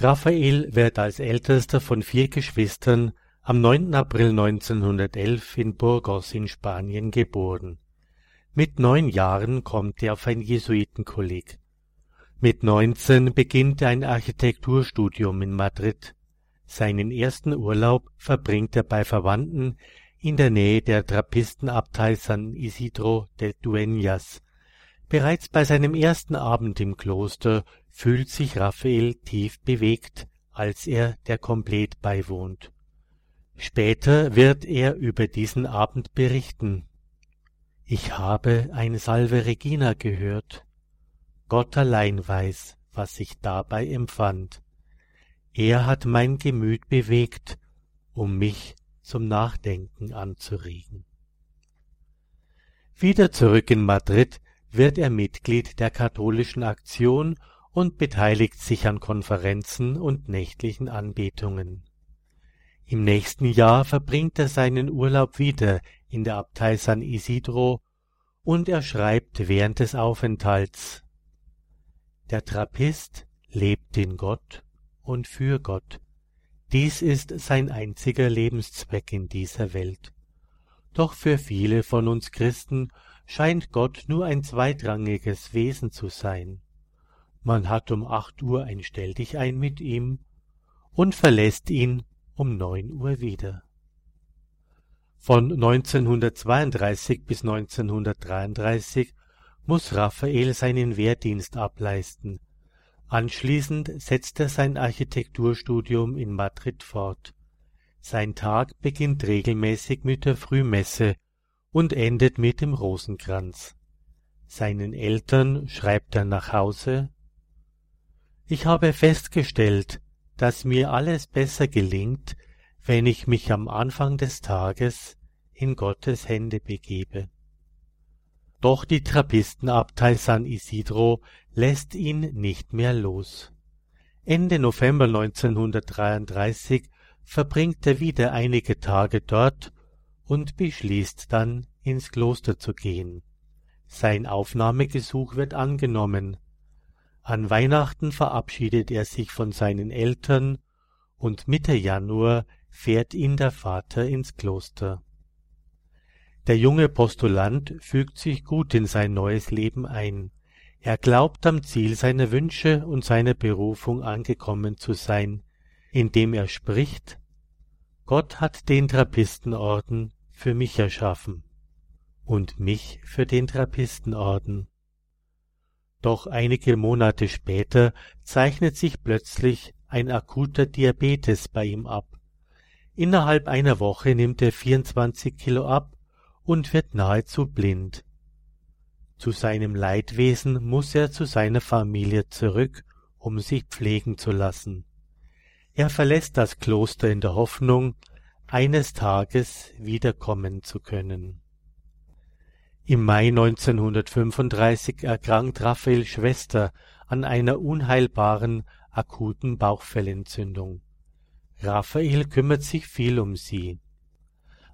Raphael wird als ältester von vier Geschwistern am 9. April 1911 in Burgos in Spanien geboren. Mit neun Jahren kommt er auf ein Jesuitenkolleg. Mit neunzehn beginnt er ein Architekturstudium in Madrid. Seinen ersten Urlaub verbringt er bei Verwandten in der Nähe der Trappistenabtei San Isidro de Dueñas. Bereits bei seinem ersten Abend im Kloster fühlt sich Raphael tief bewegt, als er der Komplet beiwohnt. Später wird er über diesen Abend berichten. Ich habe eine Salve Regina gehört. Gott allein weiß, was ich dabei empfand. Er hat mein Gemüt bewegt, um mich zum Nachdenken anzuregen. Wieder zurück in Madrid wird er Mitglied der katholischen Aktion und beteiligt sich an Konferenzen und nächtlichen Anbetungen. Im nächsten Jahr verbringt er seinen Urlaub wieder in der Abtei San Isidro und er schreibt während des Aufenthalts Der Trappist lebt in Gott und für Gott. Dies ist sein einziger Lebenszweck in dieser Welt. Doch für viele von uns Christen scheint Gott nur ein zweitrangiges Wesen zu sein. Man hat um acht Uhr ein Stelldichein mit ihm und verlässt ihn um neun Uhr wieder. Von 1932 bis 1933 muss Raphael seinen Wehrdienst ableisten. Anschließend setzt er sein Architekturstudium in Madrid fort. Sein Tag beginnt regelmäßig mit der Frühmesse und endet mit dem Rosenkranz. Seinen Eltern schreibt er nach Hause Ich habe festgestellt, dass mir alles besser gelingt, wenn ich mich am Anfang des Tages in Gottes Hände begebe. Doch die Trappistenabtei San Isidro lässt ihn nicht mehr los. Ende November 1933 verbringt er wieder einige Tage dort und beschließt dann, ins Kloster zu gehen. Sein Aufnahmegesuch wird angenommen. An Weihnachten verabschiedet er sich von seinen Eltern und Mitte Januar fährt ihn der Vater ins Kloster. Der junge Postulant fügt sich gut in sein neues Leben ein. Er glaubt am Ziel seiner Wünsche und seiner Berufung angekommen zu sein, indem er spricht Gott hat den Trappistenorden für mich erschaffen und mich für den Trappistenorden. Doch einige Monate später zeichnet sich plötzlich ein akuter Diabetes bei ihm ab. Innerhalb einer Woche nimmt er 24 Kilo ab und wird nahezu blind. Zu seinem Leidwesen muss er zu seiner Familie zurück, um sich pflegen zu lassen. Er verlässt das Kloster in der Hoffnung, eines Tages wiederkommen zu können. Im Mai 1935 erkrankt Raphaels Schwester an einer unheilbaren akuten Bauchfellentzündung. Raphael kümmert sich viel um sie.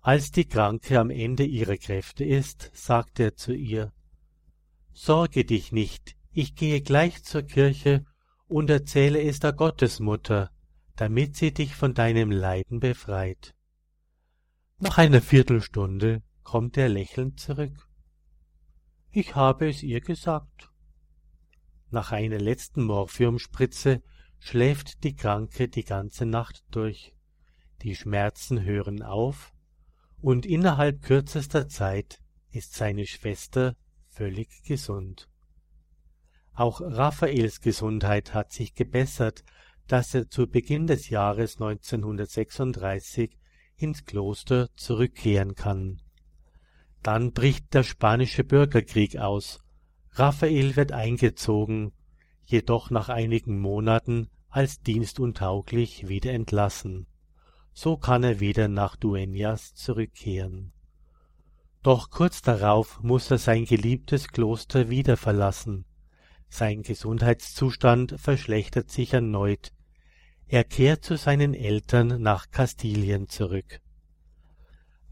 Als die Kranke am Ende ihrer Kräfte ist, sagt er zu ihr Sorge dich nicht, ich gehe gleich zur Kirche und erzähle es der Gottesmutter, damit sie dich von deinem Leiden befreit. Nach einer Viertelstunde kommt er lächelnd zurück. Ich habe es ihr gesagt. Nach einer letzten Morphiumspritze schläft die Kranke die ganze Nacht durch. Die Schmerzen hören auf, und innerhalb kürzester Zeit ist seine Schwester völlig gesund. Auch Raphaels Gesundheit hat sich gebessert, dass er zu Beginn des Jahres 1936 ins Kloster zurückkehren kann. Dann bricht der spanische Bürgerkrieg aus. Raphael wird eingezogen, jedoch nach einigen Monaten als dienstuntauglich wieder entlassen. So kann er wieder nach Dueñas zurückkehren. Doch kurz darauf muss er sein geliebtes Kloster wieder verlassen. Sein Gesundheitszustand verschlechtert sich erneut, er kehrt zu seinen Eltern nach Kastilien zurück.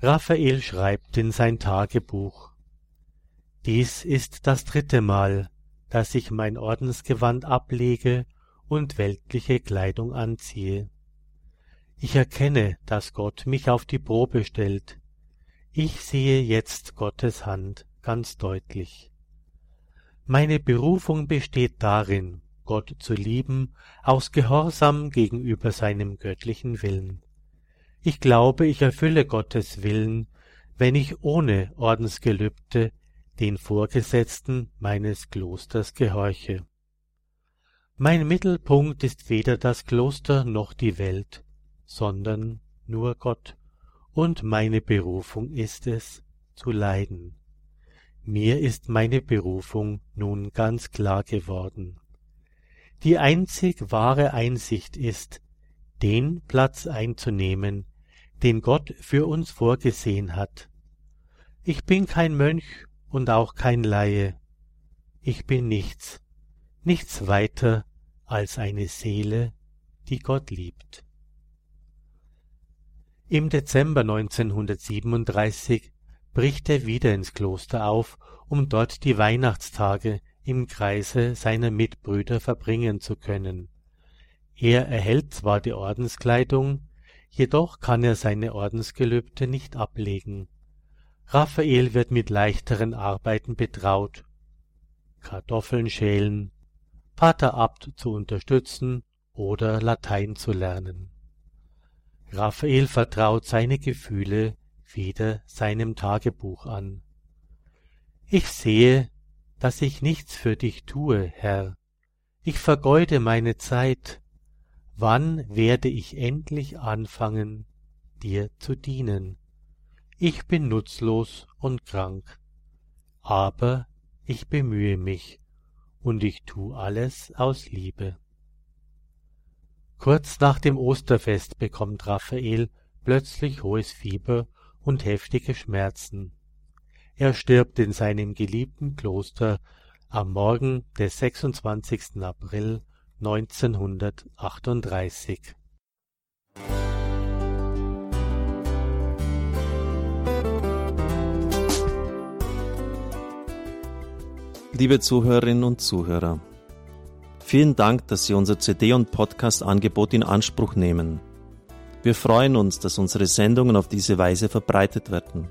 Raphael schreibt in sein Tagebuch Dies ist das dritte Mal, dass ich mein Ordensgewand ablege und weltliche Kleidung anziehe. Ich erkenne, dass Gott mich auf die Probe stellt. Ich sehe jetzt Gottes Hand ganz deutlich. Meine Berufung besteht darin, Gott zu lieben, aus Gehorsam gegenüber seinem göttlichen Willen. Ich glaube, ich erfülle Gottes Willen, wenn ich ohne Ordensgelübde den Vorgesetzten meines Klosters gehorche. Mein Mittelpunkt ist weder das Kloster noch die Welt, sondern nur Gott, und meine Berufung ist es, zu leiden. Mir ist meine Berufung nun ganz klar geworden. Die einzig wahre Einsicht ist, den Platz einzunehmen, den Gott für uns vorgesehen hat. Ich bin kein Mönch und auch kein Laie. Ich bin nichts, nichts weiter als eine Seele, die Gott liebt. Im Dezember 1937 bricht er wieder ins Kloster auf, um dort die Weihnachtstage im Kreise seiner Mitbrüder verbringen zu können. Er erhält zwar die Ordenskleidung, jedoch kann er seine Ordensgelübde nicht ablegen. Raphael wird mit leichteren Arbeiten betraut, Kartoffeln schälen, Pater Abt zu unterstützen oder Latein zu lernen. Raphael vertraut seine Gefühle wieder seinem Tagebuch an. Ich sehe, dass ich nichts für dich tue, Herr. Ich vergeude meine Zeit. Wann werde ich endlich anfangen, dir zu dienen? Ich bin nutzlos und krank, aber ich bemühe mich, und ich tu alles aus Liebe. Kurz nach dem Osterfest bekommt Raphael plötzlich hohes Fieber und heftige Schmerzen. Er stirbt in seinem geliebten Kloster am Morgen des 26. April 1938. Liebe Zuhörerinnen und Zuhörer, vielen Dank, dass Sie unser CD- und Podcast-Angebot in Anspruch nehmen. Wir freuen uns, dass unsere Sendungen auf diese Weise verbreitet werden.